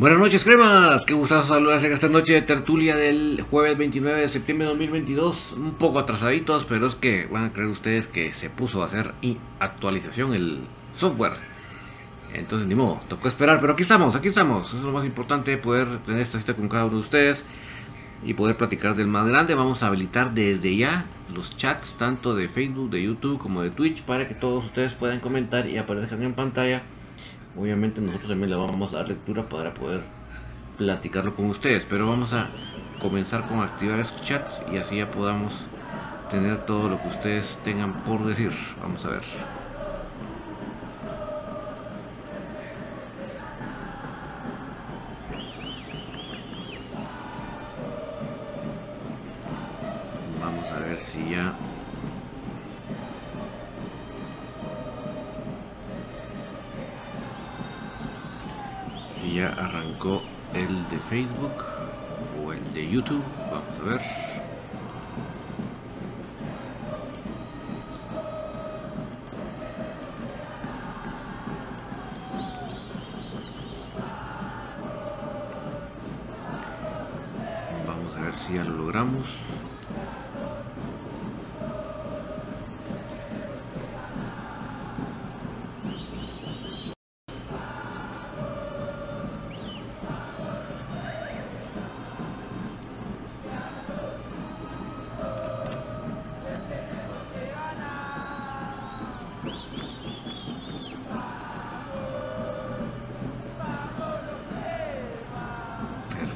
Buenas noches, cremas. Qué gustazo saludarles en esta noche de tertulia del jueves 29 de septiembre de 2022. Un poco atrasaditos, pero es que van a creer ustedes que se puso a hacer actualización el software. Entonces, ni modo, tocó esperar, pero aquí estamos, aquí estamos. Es lo más importante, poder tener esta cita con cada uno de ustedes y poder platicar del más grande. Vamos a habilitar desde ya los chats, tanto de Facebook, de YouTube como de Twitch, para que todos ustedes puedan comentar y aparezcan en pantalla obviamente nosotros también le vamos a dar lectura para poder platicarlo con ustedes pero vamos a comenzar con activar esos chats y así ya podamos tener todo lo que ustedes tengan por decir. Vamos a ver Facebook o el de YouTube. Vamos a ver.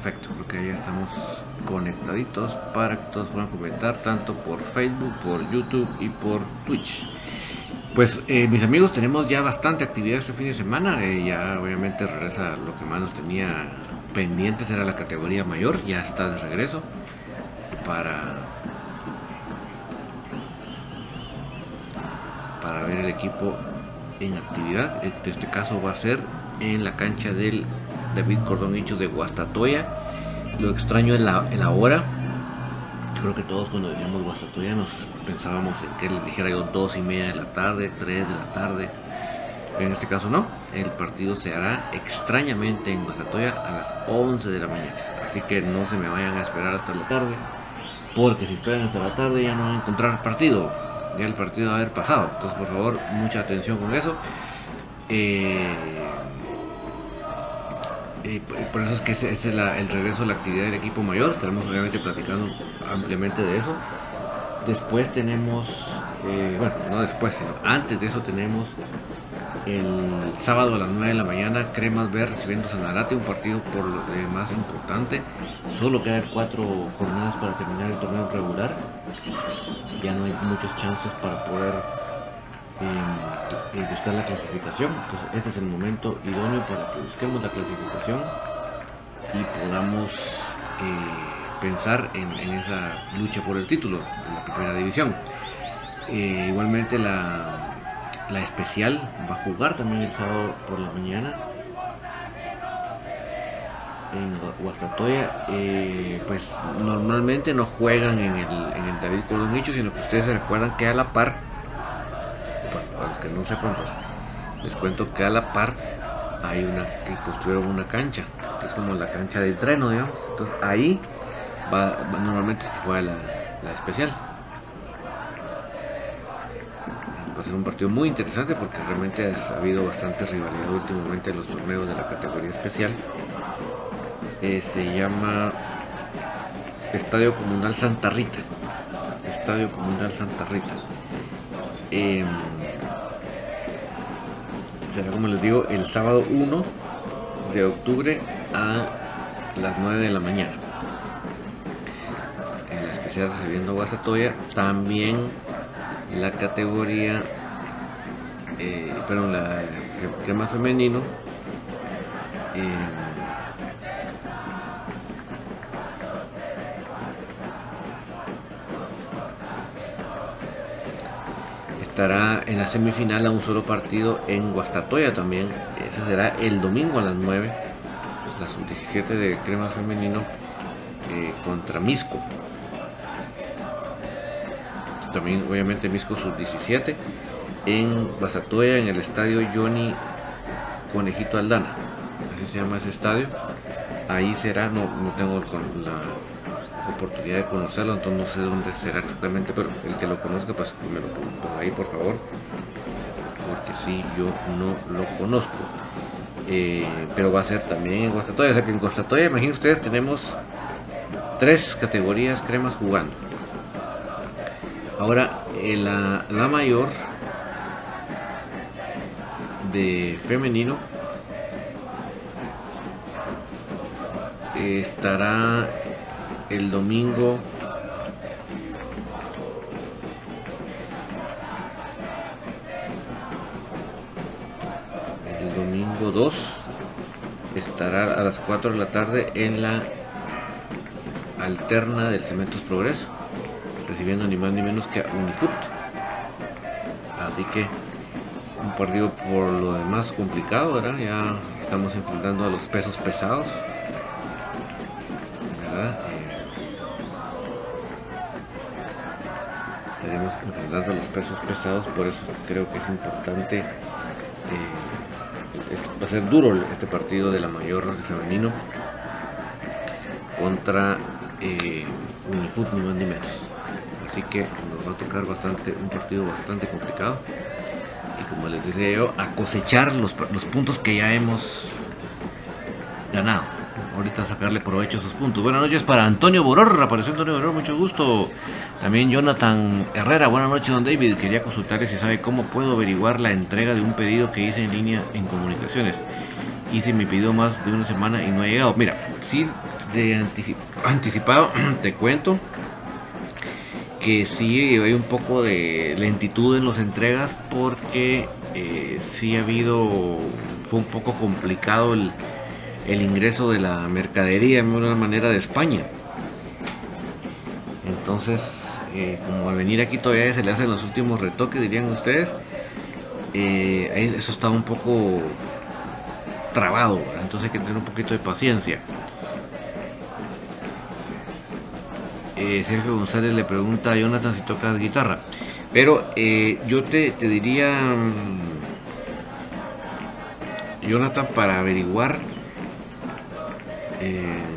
Perfecto, porque ya estamos conectaditos para que todos puedan comentar tanto por Facebook, por YouTube y por Twitch. Pues eh, mis amigos, tenemos ya bastante actividad este fin de semana. eh, ya obviamente regresa lo que más nos tenía pendientes era la categoría mayor. Ya está de regreso para para ver el equipo en actividad. En este caso va a ser en la cancha del David Cordonicho de Guastatoya. Lo extraño es la, en la hora. Creo que todos cuando decíamos Guastatoya nos pensábamos en que les dijera yo dos y media de la tarde, 3 de la tarde. Pero en este caso no. El partido se hará extrañamente en Guastatoya a las 11 de la mañana. Así que no se me vayan a esperar hasta la tarde. Porque si esperan hasta la tarde ya no van a encontrar partido. Ya el partido va a haber pasado. Entonces por favor mucha atención con eso. Eh, por eso es que ese, es el regreso a la actividad del equipo mayor. Estaremos obviamente platicando ampliamente de eso. Después tenemos, eh, bueno, no después, sino antes de eso tenemos el sábado a las 9 de la mañana, Cremas B recibiendo Sanarate, un partido por lo demás importante. Solo quedan cuatro jornadas para terminar el torneo regular. Ya no hay muchos chances para poder eh, buscar la clasificación. Entonces este es el momento idóneo para que busquemos la clasificación y podamos eh, pensar en, esa lucha por el título de la primera división. Eh, igualmente la, la especial va a jugar también el sábado por la mañana en Gua- Guastatoya. Eh, pues normalmente no juegan en el, en el David Colonicho, sino que ustedes se recuerdan que a la par, para, los que no sepan, pues les cuento que a la par hay una que construyeron una cancha, que es como la cancha del treno, digamos. Entonces ahí va, va- normalmente se juega la, la especial. Va a ser un partido muy interesante porque realmente ha habido bastante rivalidad últimamente en los torneos de la categoría especial. Eh, se llama Estadio Comunal Santa Rita. Estadio Comunal Santa Rita. Em, será como les digo el sábado 1 de octubre a las 9 de la mañana. En la especial recibiendo Guasatoya. También la categoría eh, perdón, la crema femenino. Eh, estará en la semifinal a un solo partido en Guastatoya también. Ese será el domingo a las 9. La sub-17 de crema femenino eh, contra Misco. También obviamente Misco sub-17 en Guastatoya en el estadio Johnny Conejito Aldana. Así se llama ese estadio. Ahí será, no, no tengo la oportunidad de conocerlo, entonces no sé dónde será exactamente, pero el que lo conozca, pues me lo pongo ahí por favor, porque si yo no lo conozco. Eh, pero va a ser también en Guastatoya, o sea que en Guastatoya, imaginen ustedes, tenemos tres categorías cremas jugando. Ahora, eh, la, la mayor de femenino estará el domingo. El domingo 2 estará a las 4 de la tarde en la alterna del Cementos Progreso recibiendo ni más ni menos que a Unifoot así que un partido por lo demás complicado ¿verdad? ya estamos enfrentando a los pesos pesados pesos pesados, por eso creo que es importante, eh, va a ser duro este partido de la mayor femenino contra eh, ni más ni menos. Así que nos va a tocar bastante, un partido bastante complicado. Y como les decía yo, a cosechar los puntos que ya hemos ganado ahorita sacarle provecho a esos puntos. Buenas noches para Antonio Boror, apareció Antonio Boror, mucho gusto. También Jonathan Herrera, buenas noches don David, quería consultarle si sabe cómo puedo averiguar la entrega de un pedido que hice en línea en comunicaciones. Hice mi pedido más de una semana y no ha llegado. Mira, sí, de anticipado te cuento que sí hay un poco de lentitud en las entregas porque eh, sí ha habido, fue un poco complicado el el ingreso de la mercadería de una manera de España. Entonces, eh, como al venir aquí todavía se le hacen los últimos retoques, dirían ustedes, eh, eso está un poco trabado, entonces hay que tener un poquito de paciencia. Eh, Sergio González le pregunta a Jonathan si tocas guitarra, pero yo te, te diría, mm, Jonathan, para averiguar え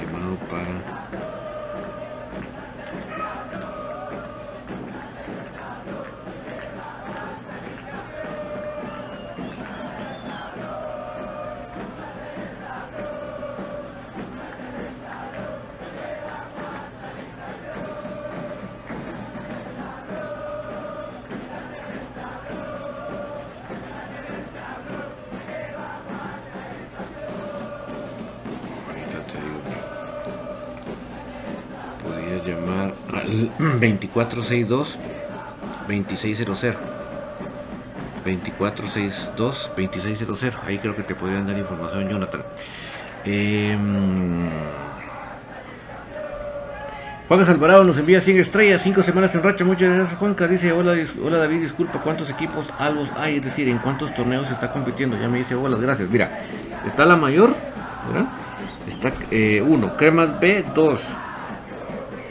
eh, llamar 2462 2600 2462 2600 ahí creo que te podrían dar información Jonathan eh, Juan Alvarado nos envía 100 estrellas, 5 semanas en racha. Muchas gracias, Juanca. Dice: hola, hola David, disculpa, ¿cuántos equipos albos hay? Es decir, ¿en cuántos torneos está compitiendo? Ya me dice: Hola, gracias. Mira, está la mayor, Está 1, eh, Cremas B, 2,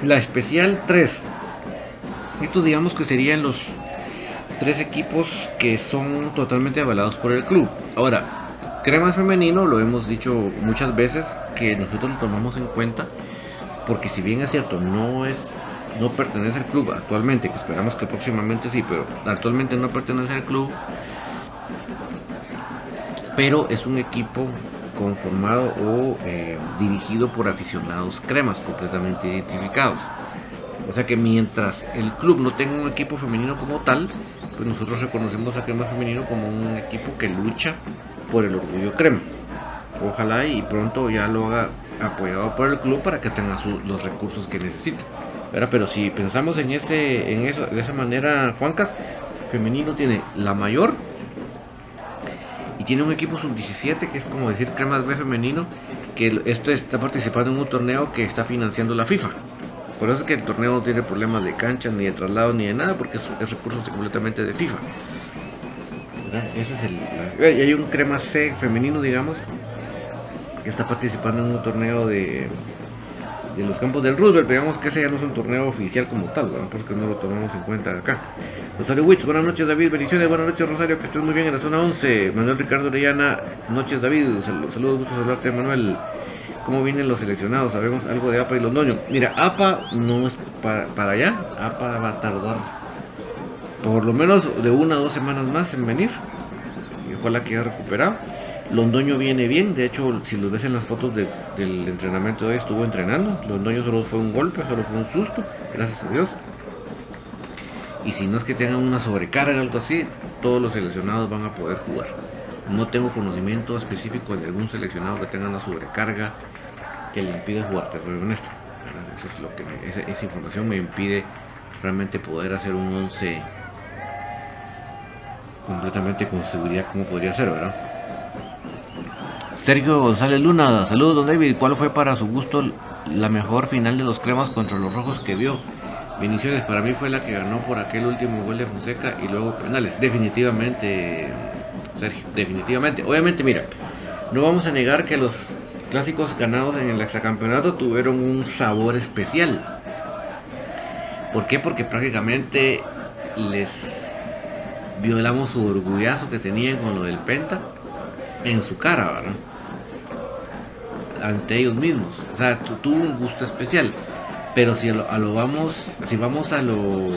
la especial 3. Esto digamos que serían los tres equipos que son totalmente avalados por el club. Ahora, Cremas Femenino, lo hemos dicho muchas veces, que nosotros lo tomamos en cuenta, porque si bien es cierto, no es no pertenece al club actualmente, que esperamos que próximamente sí, pero actualmente no pertenece al club, pero es un equipo conformado o eh, dirigido por aficionados cremas completamente identificados. O sea que mientras el club no tenga un equipo femenino como tal, pues nosotros reconocemos a Crema Femenino como un equipo que lucha por el orgullo crema. Ojalá y pronto ya lo haga apoyado por el club para que tenga los recursos que necesita. Pero si pensamos en ese, en eso, de esa manera, Juancas, femenino tiene la mayor tiene un equipo sub-17 que es como decir Cremas B femenino, que esto está participando en un torneo que está financiando la FIFA. Por eso es que el torneo no tiene problemas de cancha, ni de traslado, ni de nada, porque es, es recursos completamente de FIFA. Y hay un crema C femenino, digamos, que está participando en un torneo de, de los campos del Roosevelt. Digamos que ese ya no es un torneo oficial como tal, porque no lo tomamos en cuenta acá. Rosario Witz, buenas noches David, bendiciones, buenas noches Rosario, que estés muy bien en la zona 11. Manuel Ricardo Orellana, noches David, saludos, gusto saludarte Manuel cómo vienen los seleccionados. Sabemos algo de APA y Londoño. Mira, APA no es para, allá. APA va a tardar por lo menos de una o dos semanas más en venir. Y ojalá que haya recuperado. Londoño viene bien. De hecho, si lo ves en las fotos del entrenamiento de hoy, estuvo entrenando. Londoño solo fue un golpe, solo fue un susto. Gracias a Dios. Y si no es que tengan una sobrecarga o algo así, todos los seleccionados van a poder jugar. No tengo conocimiento específico de algún seleccionado que tenga una sobrecarga que le impide jugar, te soy honesto. Eso es lo que esa, información me impide realmente poder hacer un 11 completamente con seguridad como podría ser, ¿verdad? Sergio González Luna, saludos don David, ¿cuál fue para su gusto la mejor final de los cremas contra los rojos que vio? Bendiciones, para mí fue la que ganó por aquel último gol de Fonseca y luego penales. Definitivamente, Sergio, definitivamente. Obviamente, mira, no vamos a negar que los clásicos ganados en el hexacampeonato tuvieron un sabor especial. ¿Por qué? Porque prácticamente les violamos su orgullazo que tenían con lo del Penta en su cara, ¿verdad? Ante ellos mismos. O sea, tuvo un gusto especial. Pero si a lo, vamos, si vamos a lo,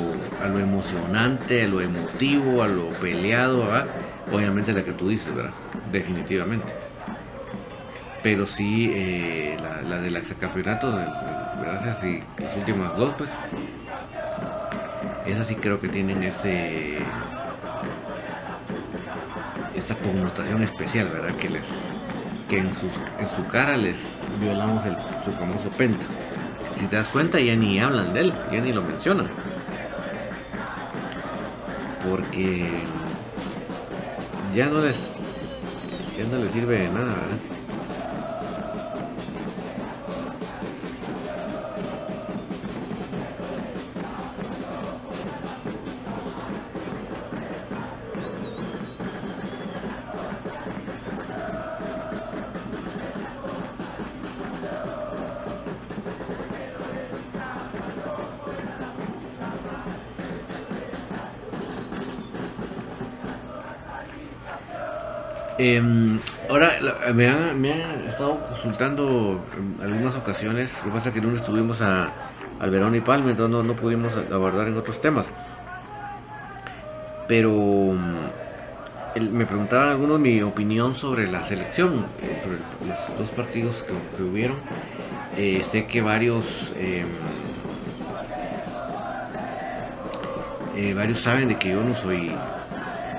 a lo emocionante, a lo emotivo, a lo peleado, obviamente la que tú dices, ¿verdad? Definitivamente pero sí eh, la, la, del campeonato, gracias y las últimas dos, pues, esas sí creo que tienen ese esa connotación especial, ¿verdad? Que les que en, sus, en su cara les violamos el, su famoso penta. Si te das cuenta, ya ni hablan de él, ya ni lo mencionan. Porque ya no les ya no les sirve de nada. Consultando en algunas ocasiones, lo que pasa es que no estuvimos a, al Verón y Palme, entonces no, pudimos abordar en otros temas. Pero me preguntaban algunos mi opinión sobre la selección, eh, sobre los dos partidos que, hubieron. Eh, sé que varios em, eh, varios saben de que yo no soy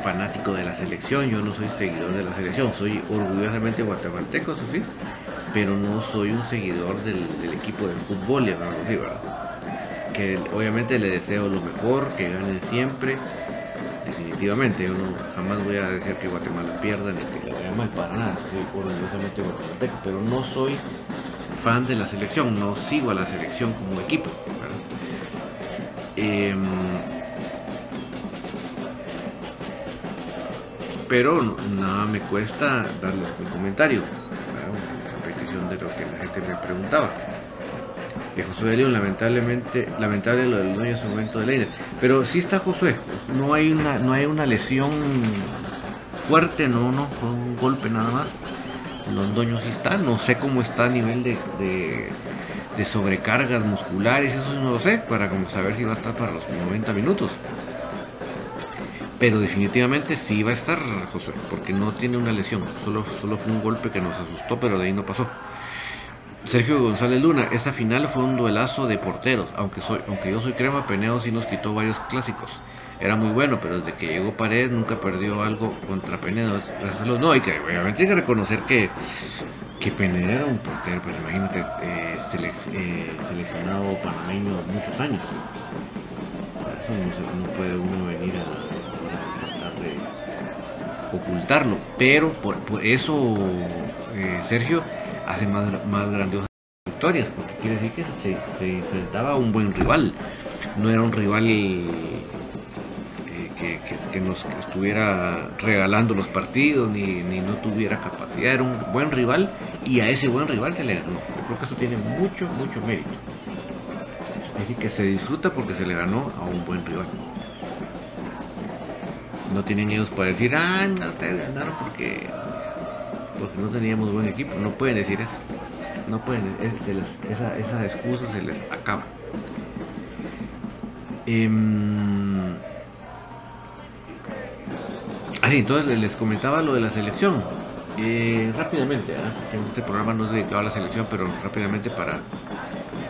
fanático de la selección, yo no soy seguidor de la selección, soy orgullosamente guatemalteco, eso sí, pero no soy un seguidor del, equipo de fútbol, Que obviamente le deseo lo mejor, que ganen siempre, definitivamente, yo no, jamás voy a decir que Guatemala pierda ni que le vaya mal para nada, soy orgullosamente guatemalteco, pero no soy fan de la selección, no sigo a la selección como equipo. Em, pero nada me cuesta darles un comentario, una repetición de lo que la gente me preguntaba. que Josué León, lamentablemente, lamentable lo del dueño en su momento de Leiner. Pero sí está Josué, no hay una, no hay una lesión fuerte, no, no, fue un golpe nada más. Londoño sí está, no sé cómo está a nivel de, sobrecargas musculares, eso no lo sé, para saber si va a estar para los 90 minutos. Pero definitivamente sí va a estar Josué, porque no tiene una lesión, solo, solo fue un golpe que nos asustó, pero de ahí no pasó. Sergio González Luna, esa final fue un duelazo de porteros, aunque, soy, aunque yo soy crema, Peneo sí nos quitó varios clásicos. Era muy bueno, pero desde que llegó Pared nunca perdió algo contra Penedo. No, y que obviamente hay que reconocer que, que Penedo era un portero, pero imagínate, eh, eh, seleccionado panameño muchos años. Eso no, puede uno venir a, tratar de ocultarlo. Pero por, eso, eh, Sergio hace más, más grandiosas victorias, porque quiere decir que se, se, enfrentaba a un buen rival, no era un rival eh, que, que, nos estuviera regalando los partidos, ni, ni, no tuviera capacidad, era un buen rival y a ese buen rival se le ganó. Yo creo que eso tiene mucho, mucho mérito. Es decir, que se disfruta porque se le ganó a un buen rival. No tienen ellos para decir, ah, ustedes ganaron porque porque no teníamos buen equipo. No pueden decir eso. No pueden, esa, esa, excusa se les acaba. Eh, entonces les comentaba lo de la selección. Eh, rápidamente, ¿ah? este programa no es dedicado a la selección, pero rápidamente para,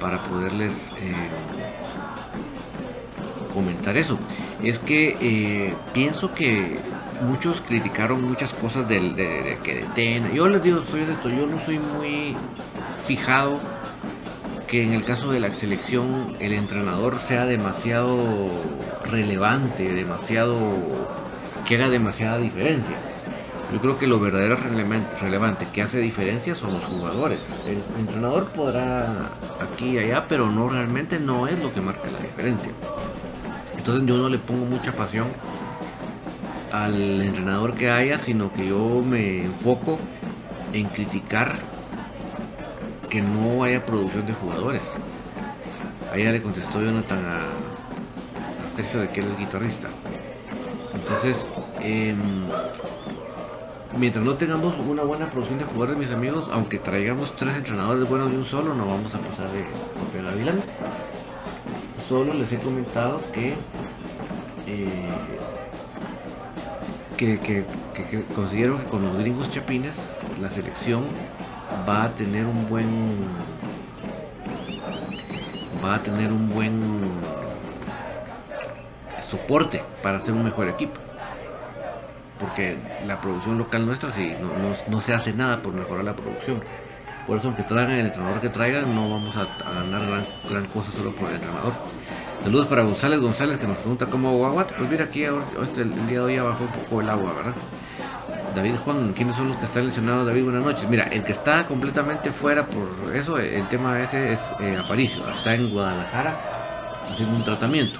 para poderles eh, comentar eso. Es que eh, pienso que muchos criticaron muchas cosas del, de, que deten. Yo les digo, soy honesto, yo no soy muy fijado que en el caso de la selección el entrenador sea demasiado relevante, demasiado que haga demasiada diferencia. Yo creo que lo verdadero relevante que hace diferencia son los jugadores. El entrenador podrá aquí y allá, pero no realmente no es lo que marca la diferencia. Entonces yo no le pongo mucha pasión al entrenador que haya, sino que yo me enfoco en criticar que no haya producción de jugadores. Ahí ya le contestó Jonathan a, Sergio de que él es guitarrista. Entonces, em, mientras no tengamos una buena producción de jugadores, mis amigos, aunque traigamos tres entrenadores buenos de un solo, no vamos a pasar de Pepe Gavilán. Solo les he comentado que eh, que, que, considero que con los gringos chapines la selección va a tener un buen va a tener un buen soporte para hacer un mejor equipo. Porque la producción local nuestra sí no, se hace nada por mejorar la producción. Por eso aunque traigan el entrenador que traigan no vamos a, ganar gran, gran cosa solo por el entrenador Saludos para González González que nos pregunta cómo agua. Pues mira, aquí este, el día de hoy bajó un poco el agua, ¿verdad? David Juan, ¿quiénes son los que están lesionados? David, buenas noches. Mira, el que está completamente fuera por eso, el tema ese es eh, Aparicio. Está en Guadalajara haciendo un tratamiento.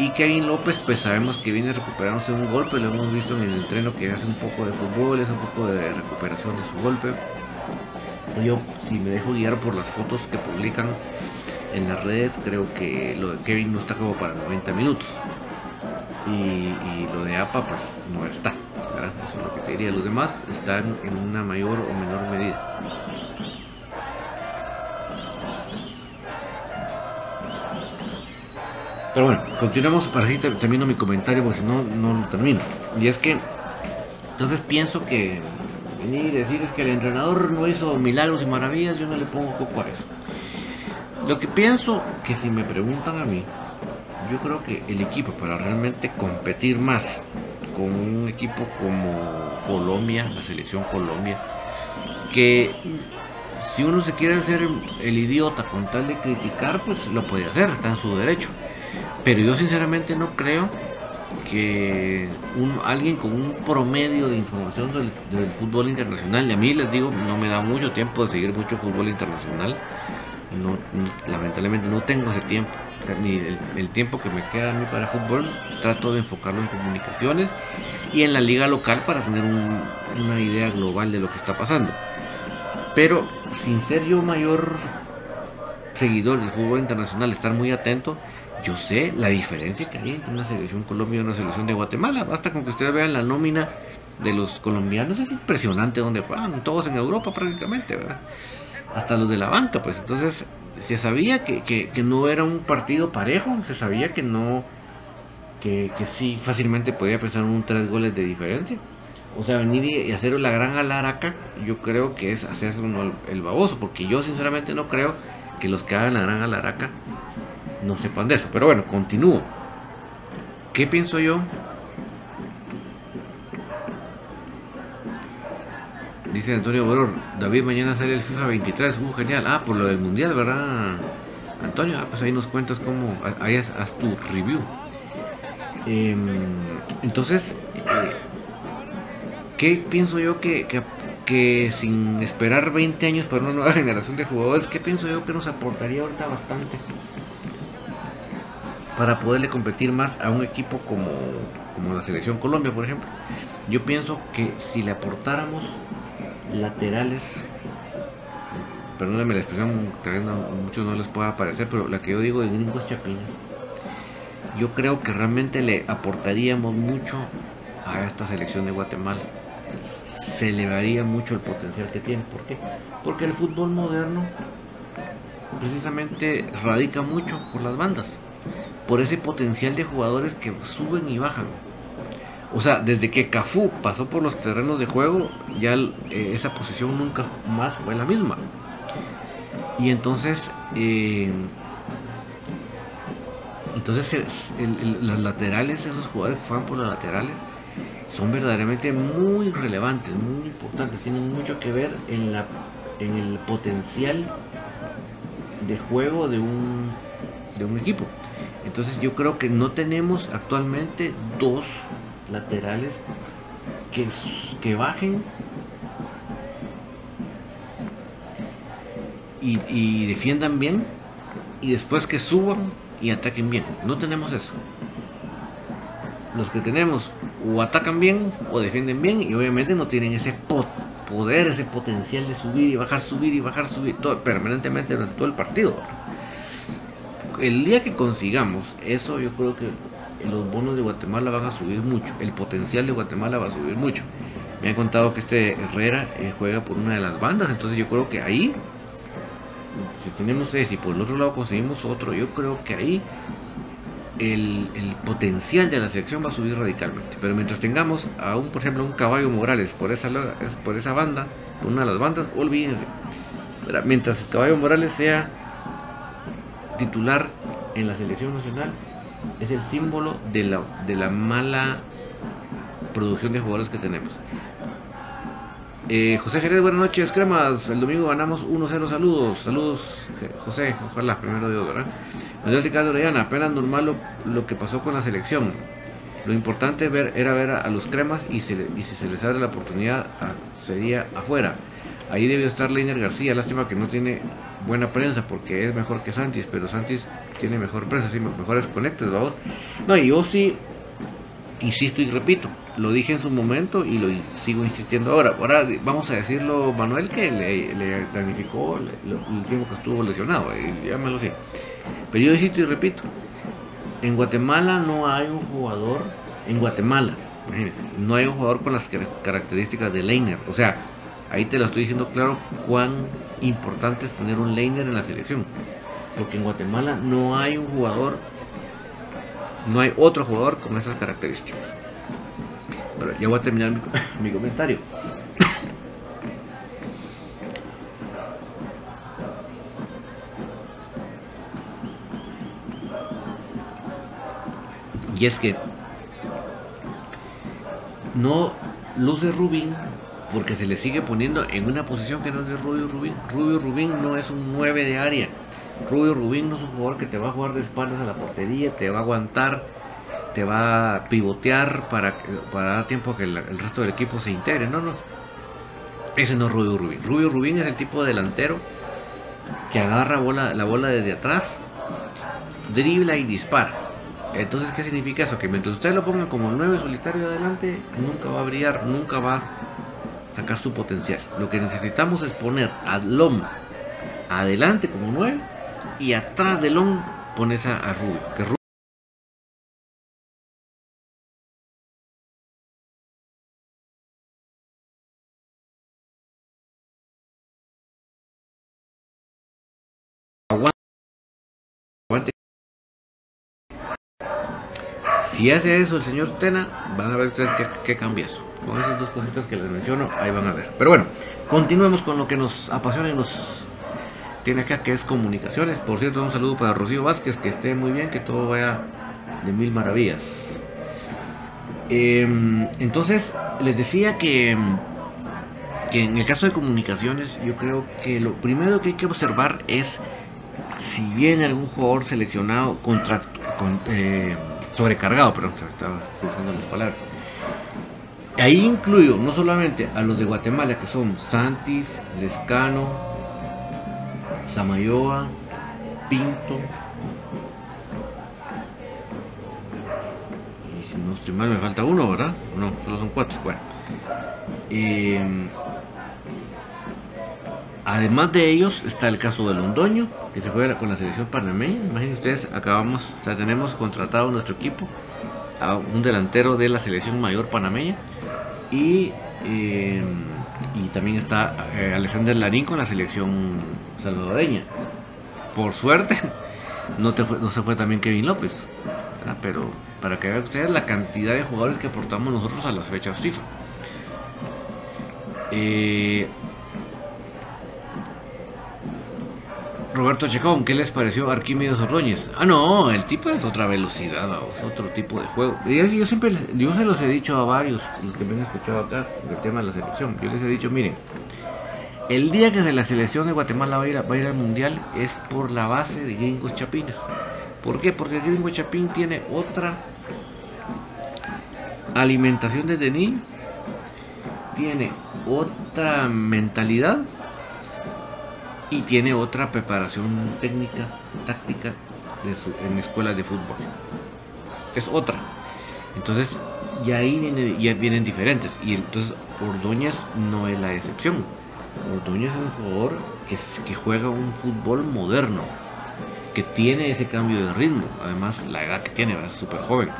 Y Kevin López, pues sabemos que viene recuperándose un golpe, lo hemos visto en el entreno que hace un poco de fútbol, es un poco de recuperación de su golpe. Yo, si me dejo guiar por las fotos que publican en las redes creo que lo de Kevin no está como para 90 minutos. Y, lo de APA pues no está. Eso es lo que te diría. Los demás están en una mayor o menor medida. Pero bueno, continuamos para así termino mi comentario porque si no, no lo termino. Y es que, entonces pienso que venir y decir es que el entrenador no hizo milagros y maravillas, yo no le pongo poco a eso. Lo que pienso que si me preguntan a mí, yo creo que el equipo para realmente competir más con un equipo como Colombia, la selección Colombia, que si uno se quiere hacer el idiota con tal de criticar, pues lo puede hacer, está en su derecho. Pero yo sinceramente no creo que un, alguien con un promedio de información del, del, fútbol internacional, y a mí les digo, no me da mucho tiempo de seguir mucho fútbol internacional, no, lamentablemente no tengo ese tiempo, ni el, tiempo que me queda a mí para fútbol, trato de enfocarlo en comunicaciones y en la liga local para tener una idea global de lo que está pasando. Pero sin ser yo mayor seguidor del fútbol internacional estar muy atento, yo sé la diferencia que hay entre una selección Colombia y una selección de Guatemala. Basta con que ustedes vean la nómina de los colombianos, es impresionante donde juegan, todos en Europa prácticamente, ¿verdad? Hasta los de la banca, pues entonces se sabía que, que, no era un partido parejo, se sabía que no, que, que sí fácilmente podía pensar en un tres goles de diferencia. O sea, venir y hacer la gran alaraca, yo creo que es hacerse uno el, baboso, porque yo sinceramente no creo que los que hagan la gran alaraca no sepan de eso. Pero bueno, continúo. ¿Qué pienso yo? Dice Antonio Boror, David, mañana sale el FIFA 23, uh, genial. Ah, por lo del Mundial, ¿verdad? Antonio, ah, pues ahí nos cuentas cómo, ahí haz, tu review. Em, entonces, eh, ¿Qué pienso yo que, que, sin esperar 20 años para una nueva generación de jugadores, qué pienso yo que nos aportaría ahorita bastante para poderle competir más a un equipo como, como la selección Colombia, por ejemplo? Yo pienso que si le aportáramos laterales, perdónenme la expresión, a muchos no les pueda parecer, pero la que yo digo de gringos chapina, yo creo que realmente le aportaríamos mucho a esta selección de Guatemala se elevaría mucho el potencial que tiene. ¿Por qué? Porque el fútbol moderno precisamente radica mucho por las bandas, por ese potencial de jugadores que suben y bajan. O sea, desde que Cafú pasó por los terrenos de juego, ya eh, esa posición nunca más fue la misma. Y entonces, eh, entonces las laterales, esos jugadores que juegan por los laterales, son verdaderamente muy relevantes, muy importantes, tienen mucho que ver en, la, en el potencial de juego de un, de un equipo. Entonces yo creo que no tenemos actualmente dos laterales que, que bajen y, defiendan bien y después que suban y ataquen bien. No tenemos eso los que tenemos o atacan bien o defienden bien y obviamente no tienen ese poder, ese potencial de subir y bajar, subir y bajar, subir permanentemente durante todo el partido. El día que consigamos eso, yo creo que los bonos de Guatemala van a subir mucho, el potencial de Guatemala va a subir mucho. Me han contado que este Herrera eh, juega por una de las bandas, entonces yo creo que ahí, si tenemos ese y por el otro lado conseguimos otro, yo creo que ahí el, potencial de la selección va a subir radicalmente. Pero mientras tengamos a un, por ejemplo, un caballo Morales por esa, por esa banda, por una de las bandas, olvídense. Mientras el caballo Morales sea titular en la selección nacional, es el símbolo de la, de la mala producción de jugadores que tenemos. Eh, José Jerez, buenas noches, cremas. El domingo ganamos 1-0, saludos. Saludos, José, ojalá, primero Dios, ¿verdad? Manuel Ricardo Orellana, apenas normal lo, que pasó con la selección. Lo importante ver, era ver a, los cremas y, si se les abre la oportunidad ah, sería afuera. Ahí debió estar Leiner García, lástima que no tiene buena prensa porque es mejor que Santis, pero Santis tiene mejor prensa, sí, mejores conectes, vamos. No, yo sí insisto y repito, lo dije en su momento y lo sigo insistiendo ahora. Ahora vamos a decirlo, Manuel, que le, le planificó el tiempo que estuvo lesionado, ya me lo sé. Pero yo insisto y repito, en Guatemala no hay un jugador, en Guatemala, no hay un jugador con las características de Leiner. O sea, ahí te lo estoy diciendo claro cuán importante es tener un Leiner en la selección. Porque en Guatemala no hay un jugador no hay otro jugador con esas características. Pero ya voy a terminar mi, comentario. Y es que no luce Rubín porque se le sigue poniendo en una posición que no es de Rubio Rubín. Rubio Rubín no es un 9 de área. Rubio Rubín no es un jugador que te va a jugar de espaldas a la portería, te va a aguantar, te va a pivotear para, para dar tiempo a que el, resto del equipo se integre. No, no. Ese no es Rubio Rubín. Rubio Rubín es el tipo de delantero que agarra bola, la bola desde atrás, dribla y dispara. Entonces, ¿qué significa eso? Que mientras usted lo ponga como 9 solitario adelante, nunca va a brillar, nunca va sacar su potencial. Lo que necesitamos es poner a Lom adelante como 9 y atrás de Long pones a, a Rubio. Que Rubio. Si hace eso el señor Tena, van a ver ustedes qué, qué cambia eso. Con esas dos cositas que les menciono, ahí van a ver. Pero bueno, continuemos con lo que nos apasiona y nos tiene acá, que es comunicaciones. Por cierto, un saludo para Rocío Vázquez, que esté muy bien, que todo vaya de mil maravillas. Em, entonces, les decía que, que en el caso de comunicaciones, yo creo que lo primero que hay que observar es si viene algún jugador seleccionado contra, con, eh, sobrecargado, estaba cruzando las palabras. Ahí incluyo no solamente a los de Guatemala, que son Santis, Lescano, Samayoa, Pinto. Y si no estoy mal, me falta uno, ¿verdad? No, solo son cuatro. Bueno. Eh, además de ellos está el caso de Londoño, que se fue con la selección panameña. Imaginen ustedes, acabamos, o sea, tenemos contratado nuestro equipo a un delantero de la selección mayor panameña. Y, eh, y también está eh, Alexander Larín con la selección salvadoreña. Por suerte, no, te fue- no se fue también Kevin López. Pero para que vean ustedes la cantidad de jugadores que aportamos nosotros a las fechas FIFA. Eh, Roberto Chacón, ¿qué les pareció Arquímedes Ordóñez? Ah, no, el tipo es otra velocidad, vamos, otro tipo de juego. Y Yo, siempre, yo se los he dicho a varios, los que me han escuchado acá, del tema de la selección. Yo les he dicho, miren, el día que de la selección de Guatemala va a ir, a- ir al mundial es por la base de Gringos Chapines. ¿Por qué? Porque Gringo Chapín tiene otra alimentación desde niño, tiene otra mentalidad y tiene otra preparación técnica, táctica en escuelas de fútbol. Es otra. Entonces, ya ahí viene- vienen diferentes. Y entonces, Ordóñez no es la excepción. Ordóñez es un jugador que, que juega un fútbol moderno, que tiene ese cambio de ritmo. Además, la edad que tiene, es súper joven.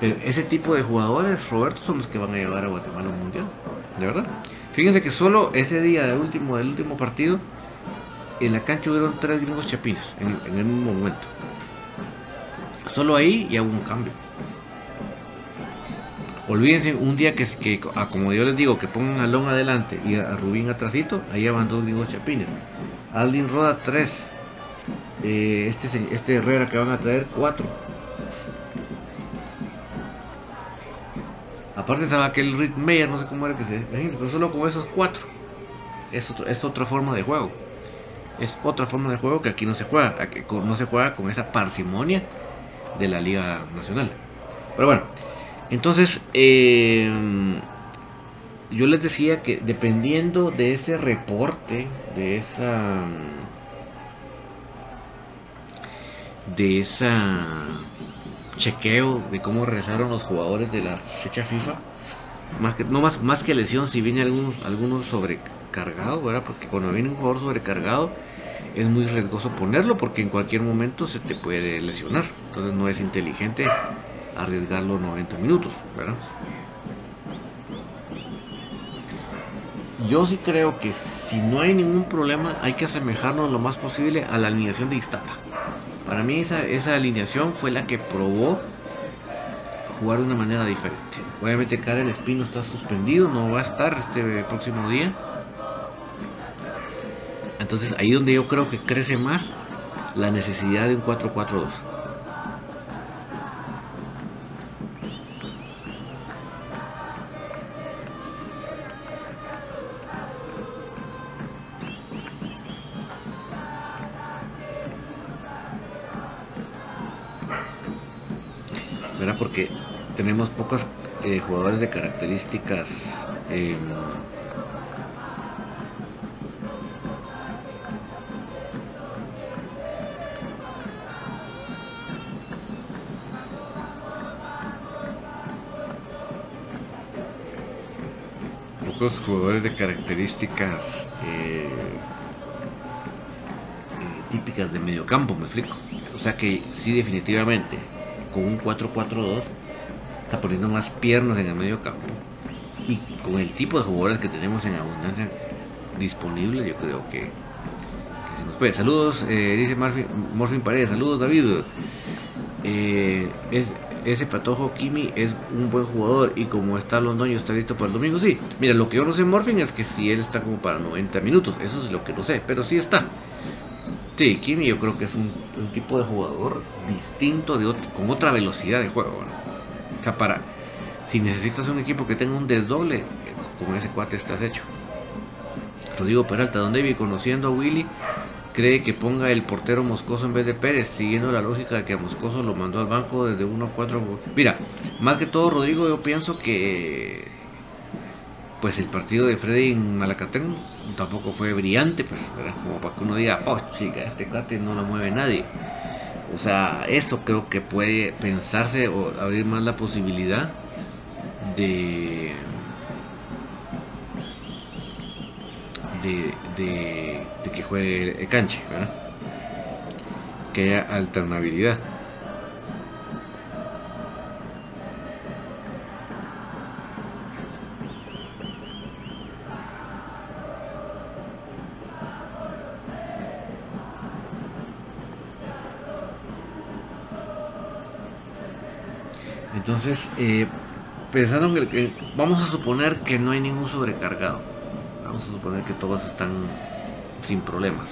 Pero ese tipo de jugadores, Roberto, son los que van a llevar a Guatemala a un mundial. De verdad. Fíjense que solo ese día del último, del último partido, en la cancha hubieron tres gringos chapines en, el mismo momento. Solo ahí ya hubo un cambio. Olvídense un día que, ah, como yo les digo, que pongan a Long adelante y a Rubín atrásito, ahí van dos gringos chapines. Aldin Roda tres. Eh, este, este Herrera que van a traer cuatro. Aparte estaba aquel Rit Meyer, no sé cómo era que se pero solo con esos cuatro. Es, otro- es otra forma de juego. Es otra forma de juego que aquí no se juega. Aquí no se juega con esa parsimonia de la Liga Nacional. Pero bueno, entonces eh, yo les decía que dependiendo de ese reporte, de esa de esa chequeo de cómo regresaron los jugadores de la fecha FIFA, más que, no más, más que lesión, si viene algunos, algunos sobrecargado, ¿verdad? Porque cuando viene un jugador sobrecargado es muy riesgoso ponerlo porque en cualquier momento se te puede lesionar. Entonces no es inteligente arriesgarlo 90 minutos, ¿verdad? Yo sí creo que si no hay ningún problema hay que asemejarnos lo más posible a la alineación de Iztapa. Para mí esa, esa alineación fue la que probó jugar de una manera diferente. Obviamente Karen Espino está suspendido, no va a estar este próximo día. Entonces ahí donde yo creo que crece más la necesidad de un 4-4-2. ¿verdad? Porque tenemos pocos eh, jugadores de características eh, pocos jugadores de características eh, típicas de mediocampo, me explico. O sea que sí, definitivamente, con un 4-4-2 está poniendo más piernas en el medio campo. Y con el tipo de jugadores que tenemos en abundancia disponible, yo creo que, se nos puede. Saludos, eh, dice Morfin Paredes, saludos David. Eh, es, ese patojo Kimi es un buen jugador y como está Londoño está listo para el domingo, sí. Mira, lo que yo no sé Morfin es que si él está como para 90 minutos, eso es lo que no sé, pero sí está. Sí, Kimi yo creo que es un, tipo de jugador distinto, de con otra velocidad de juego. O sea, para, si necesitas un equipo que tenga un desdoble, con ese cuate estás hecho. Rodrigo Peralta, donde vi conociendo a Willy, cree que ponga el portero Moscoso en vez de Pérez, siguiendo la lógica de que a Moscoso lo mandó al banco desde 1 a 4. Mira, más que todo, Rodrigo, yo pienso que pues el partido de Freddy en Malacatén tampoco fue brillante, pues, como para que uno diga, oh, chica, este cate no lo mueve nadie. O sea, eso creo que puede pensarse o abrir más la posibilidad de de, que juegue el canche, ¿verdad? Que haya alternabilidad. Entonces, eh, pensando en que vamos a suponer que no hay ningún sobrecargado Vamos a suponer que todos están sin problemas.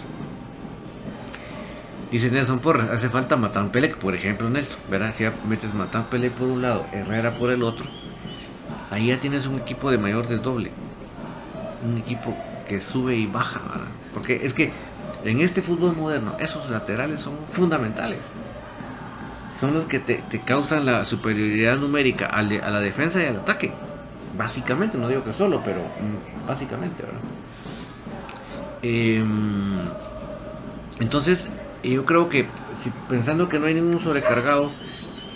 Dice Nelson Porras, hace falta Matan Pelec, por ejemplo, Nelson. Verás, si metes Matan Pelec por un lado, Herrera por el otro, ahí ya tienes un equipo de mayor desdoble. Un equipo que sube y baja, Porque es que en este fútbol moderno, esos laterales son fundamentales. Son los que te, causan la superioridad numérica a la defensa y al ataque. Básicamente, no digo que solo, pero mm, básicamente, ¿verdad? Em, entonces, yo creo que pensando que no hay ningún sobrecargado,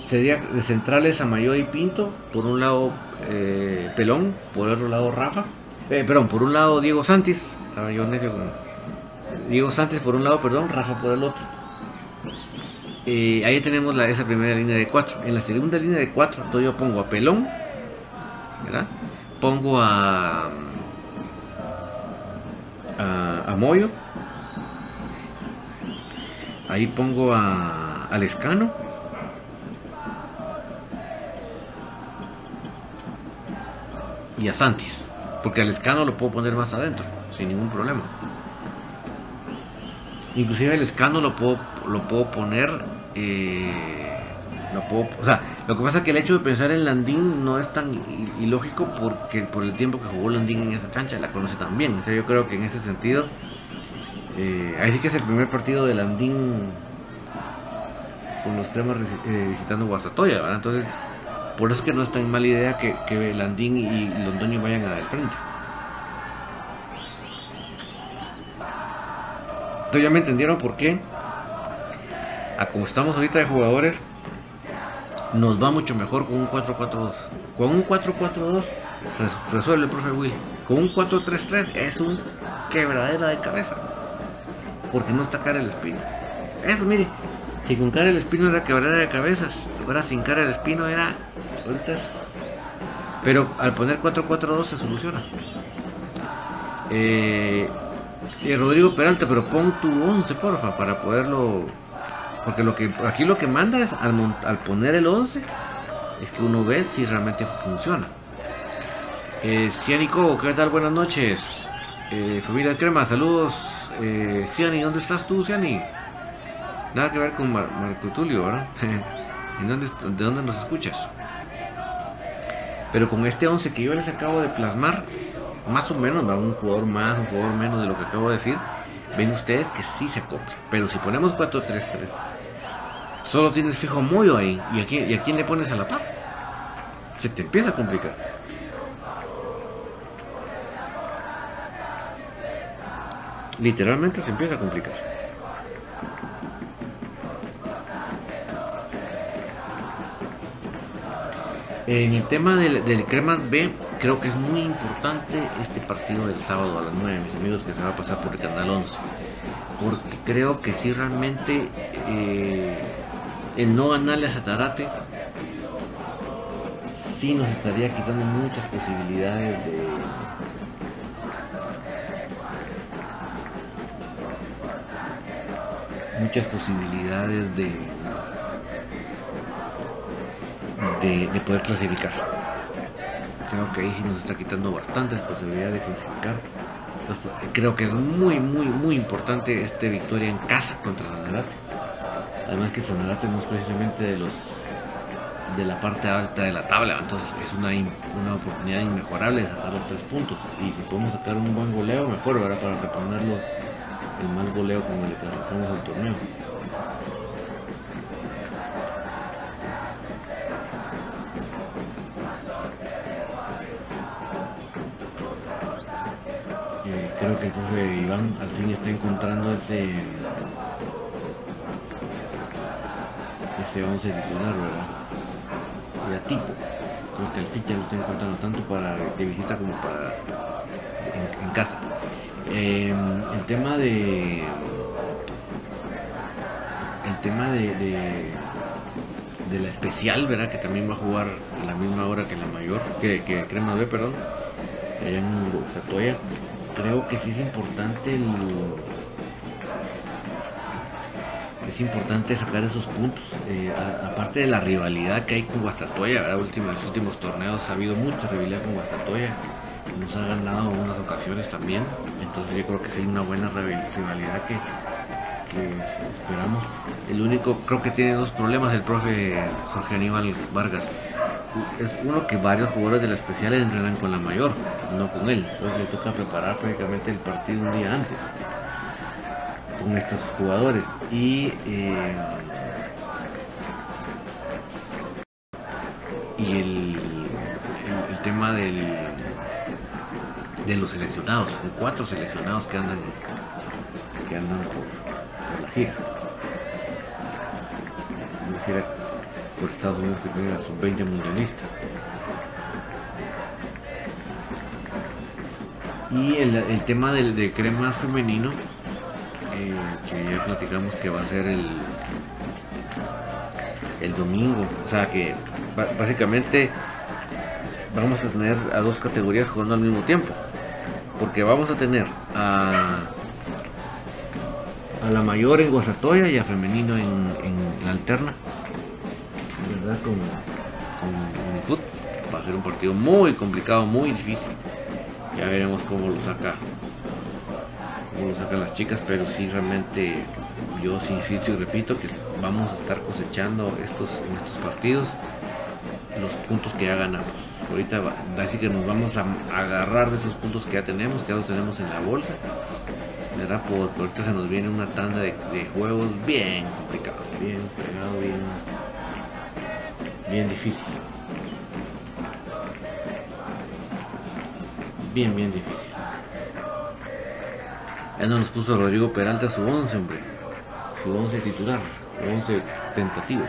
sería de centrales a Mayo y Pinto, por un lado eh, Pelón, por otro lado Rafa, eh, perdón, por un lado Diego Santis, yo necio Diego Santis por un lado, perdón, Rafa por el otro. Eh, ahí tenemos la, esa primera línea de cuatro. En la segunda línea de cuatro, yo pongo a Pelón, Pongo a, a, Moyo. Ahí pongo a, al escano. Y a Santis. Porque al escano lo puedo poner más adentro, sin ningún problema. Inclusive el escano lo puedo, lo puedo poner eh, puedo, o sea, lo que pasa es que el hecho de pensar en Landín no es tan ilógico porque por el tiempo que jugó Landín en esa cancha la conoce también. O sea, yo creo que en ese sentido, eh, ahí sí que es el primer partido de Landín con los cremas eh, visitando Guastatoya, ¿verdad? Entonces, por eso es que no es tan mala idea que, que Landín y Londoño vayan al frente. Entonces ya me entendieron por qué. A como estamos ahorita de jugadores, nos va mucho mejor con un 4-4-2. Con un 4-4-2 resuelve el profe Will. Con un 4-3-3 es un quebradera de cabeza. Porque no está cara el espino. Eso, mire, que con cara el espino era quebradera de cabezas. Ahora sin cara el espino era. Pero al poner 4-4-2 se soluciona. Eh, eh, Rodrigo Peralta, pero pon tu 11, porfa, para poderlo porque lo que aquí lo que manda es al, poner el 11 es que uno ve si realmente funciona. Eh, Cianico, ¿qué tal? Buenas noches. Eh, familia Crema, saludos. Eh, ¿dónde estás tú, Ciani? Nada que ver con Marco Tulio, ¿verdad? ¿De dónde nos escuchas? Pero con este 11 que yo les acabo de plasmar, más o menos, va un jugador más, un jugador menos de lo que acabo de decir ven ustedes que sí se acopla. Pero si ponemos 4-3-3, solo tienes fijo muy ahí. ¿Y a, quién, ¿Y a le pones a la par? Se te empieza a complicar. Literalmente se empieza a complicar. En el tema del, del Cremas B, creo que es muy importante este partido del sábado a las 9, mis amigos, que se va a pasar por el canal 11. Porque creo que si realmente eh, el no ganarle a Zatarate sí nos estaría quitando muchas posibilidades de, muchas posibilidades de, de, poder clasificar. Creo que ahí sí nos está quitando bastantes posibilidades de clasificar. creo que es muy, muy, muy importante esta victoria en casa contra Sanarate. Además que Sanarate no es precisamente de los de la parte alta de la tabla, entonces es una, una oportunidad inmejorable sacar los tres puntos. Y si podemos sacar un buen goleo, mejor, ¿verdad? Para reponerlo el mal goleo como le clasificamos al torneo. Que Iván al fin está encontrando ese ese 11 titular, ¿verdad? De tipo. Creo que el ficha lo está encontrando tanto para de visita como para en casa. Em, el tema de. El tema de, de, la especial, ¿verdad? Que también va a jugar a la misma hora que la mayor, que, que Crema B, perdón, allá en Guastatoya. Creo que sí es importante es importante sacar esos puntos. Eh, aparte de la rivalidad que hay con Guastatoya, en los últimos torneos ha habido mucha rivalidad con Guastatoya nos ha ganado en unas ocasiones también. Entonces yo creo que sí hay una buena rivalidad que, esperamos. El único, creo que tiene dos problemas el profe Jorge Aníbal Vargas. Es uno que varios jugadores de la especial entrenan con la mayor, no con él. Entonces le toca preparar prácticamente el partido un día antes con estos jugadores. Y eh, y el, el, tema del de los seleccionados, de cuatro seleccionados que andan que andan por, la gira. Una gira por Estados Unidos que tiene a sus 20 mundialistas. Y el, tema del de crema femenino, eh, que ya platicamos que va a ser el, el domingo. O sea que básicamente vamos a tener a dos categorías jugando al mismo tiempo porque vamos a tener a, a la mayor en Guasatoya y a femenino en, la alterna, ¿verdad? Con, con, Va a ser un partido muy complicado, muy difícil. Ya veremos cómo lo saca, cómo lo sacan las chicas, pero sí realmente yo sí insisto y repito que vamos a estar cosechando estos en estos partidos los puntos que ya ganamos ahorita así que nos vamos a agarrar de esos puntos que ya tenemos, que ya los tenemos en la bolsa, ¿verdad? Porque ahorita se nos viene una tanda de, juegos bien complicados, bien fregado, bien, bien difícil. Bien, bien difícil. Ya no nos puso Rodrigo Peralta su 11, hombre. Su 11 titular, su 11 tentativo.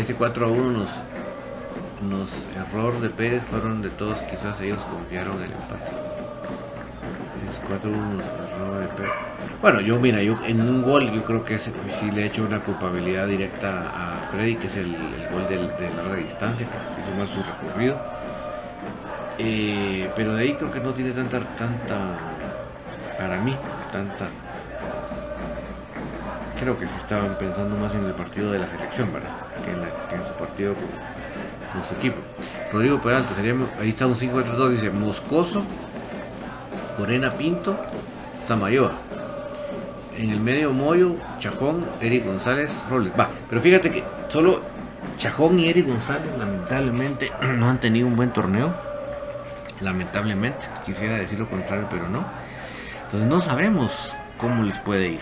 Ese 4 a 1 nos, nos error de Pérez fueron de todos, quizás ellos confiaron el empate. Es 4 a 1 error de Pérez. Bueno, yo mira, yo en un gol yo creo que ese, sí le he hecho una culpabilidad directa a Freddy, que es el, gol de larga distancia, que hizo mal su recorrido. Eh, pero de ahí creo que no tiene tanta, tanta, para mí, tanta. Creo que se estaban pensando más en el partido de la selección, ¿verdad? Que en, su partido con, su equipo. Rodrigo Peralta, seríamos, ahí está un 5-4-2, dice Moscoso, Corena Pinto, Zamayoa. En el medio Moyo, Chajón, Eric González, Robles. Va, pero fíjate que solo Chajón y Eric González lamentablemente no han tenido un buen torneo. Lamentablemente, quisiera decir lo contrario, pero no. Entonces no sabemos cómo les puede ir.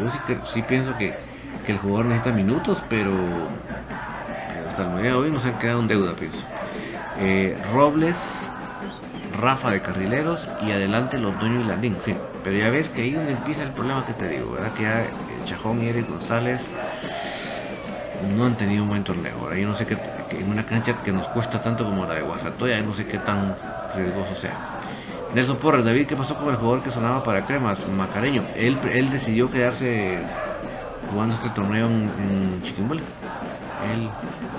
Yo sí, que, sí pienso que, el jugador necesita minutos, pero, hasta el día de hoy nos han quedado en deuda, pienso. Eh, Robles, Rafa de Carrileros y adelante los dueños y Landín, sí. Pero ya ves que ahí donde empieza el problema que te digo, ¿verdad? Que ya Chajón y Eric González no han tenido un buen torneo. Ahora yo no sé qué, en una cancha que nos cuesta tanto como la de Guasatoya, no sé qué tan riesgoso sea. Nelson Porras, David, ¿qué pasó con el jugador que sonaba para Cremas? Macareño. Él, él decidió quedarse jugando este torneo en, en Él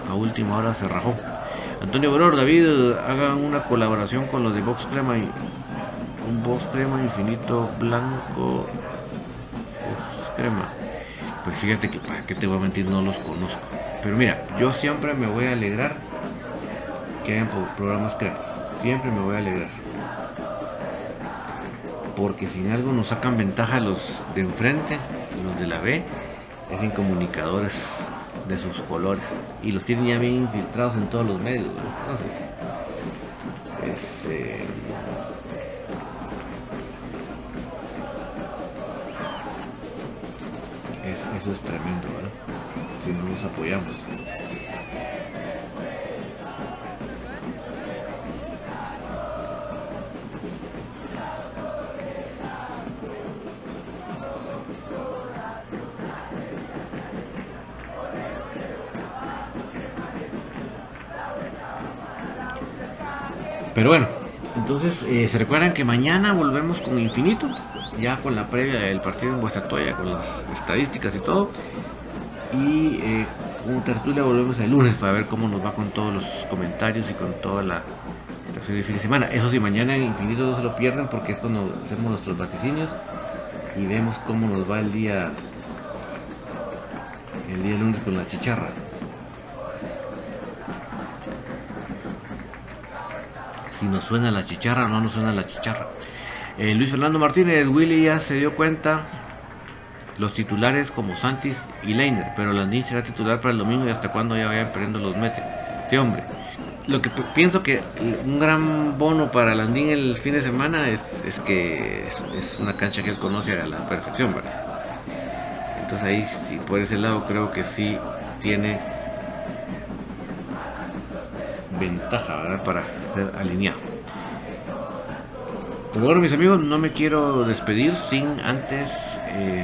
a última hora se rajó. Antonio Boror, David, hagan una colaboración con los de Box Crema un Box Crema infinito blanco. Crema. Pues fíjate que para qué te voy a mentir, no los conozco. Pero mira, yo siempre me voy a alegrar que hayan programas cremas. Siempre me voy a alegrar. Porque sin algo nos sacan ventaja los de enfrente, los de la B, es en comunicadores de sus colores. Y los tienen ya bien infiltrados en todos los medios. Entonces, este, eso es tremendo, ¿verdad? Si no nos apoyamos. Pero bueno, entonces eh, se recuerdan que mañana volvemos con Infinito ya con la previa del partido en Guastatoya, con las estadísticas y todo. Y eh, con tertulia volvemos el lunes para ver cómo nos va con todos los comentarios y con toda la situación de fin de semana. Eso sí, mañana en Infinito no se lo pierdan porque es cuando hacemos nuestros vaticinios y vemos cómo nos va el día el día lunes con la chicharra. Si nos suena la chicharra o no nos suena la chicharra. Eh, Luis Fernando Martínez, Willy ya se dio cuenta los titulares como Santis y Leiner, pero Landín será titular para el domingo y hasta cuando ya vayan perdiendo los mete. Sí, hombre. Lo que pienso que un gran bono para Landín el fin de semana es, que es, una cancha que él conoce a la perfección, ¿verdad? Entonces ahí, sí, por ese lado, creo que sí tiene ventaja. Para ser alineado. Pero bueno, mis amigos, no me quiero despedir sin antes eh,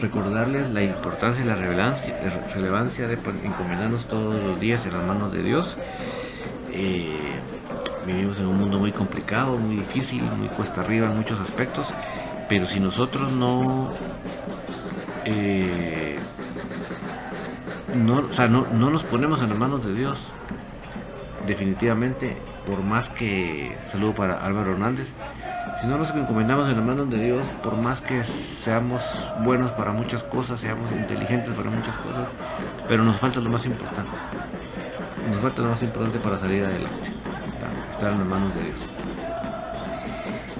recordarles la importancia y la relevancia, de encomendarnos todos los días en las manos de Dios. Eh, vivimos en un mundo muy complicado, muy difícil, muy cuesta arriba en muchos aspectos, pero si nosotros no, eh, no, o sea, no, no nos ponemos en las manos de Dios, definitivamente, por más que saludo para Álvaro Hernández, si no nos encomendamos en las manos de Dios, por más que seamos buenos para muchas cosas, seamos inteligentes para muchas cosas, pero nos falta lo más importante. Nos falta lo más importante para salir adelante. Estar en las manos de Dios.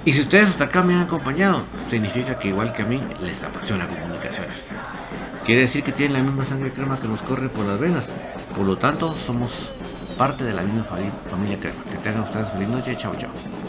Y si ustedes hasta acá me han acompañado, significa que igual que a mí les apasiona comunicaciones. Quiere decir que tienen la misma sangre crema que nos corre por las venas. Por lo tanto, somos parte de la misma familia crema. Que tengan ustedes feliz noche. Chao, chao.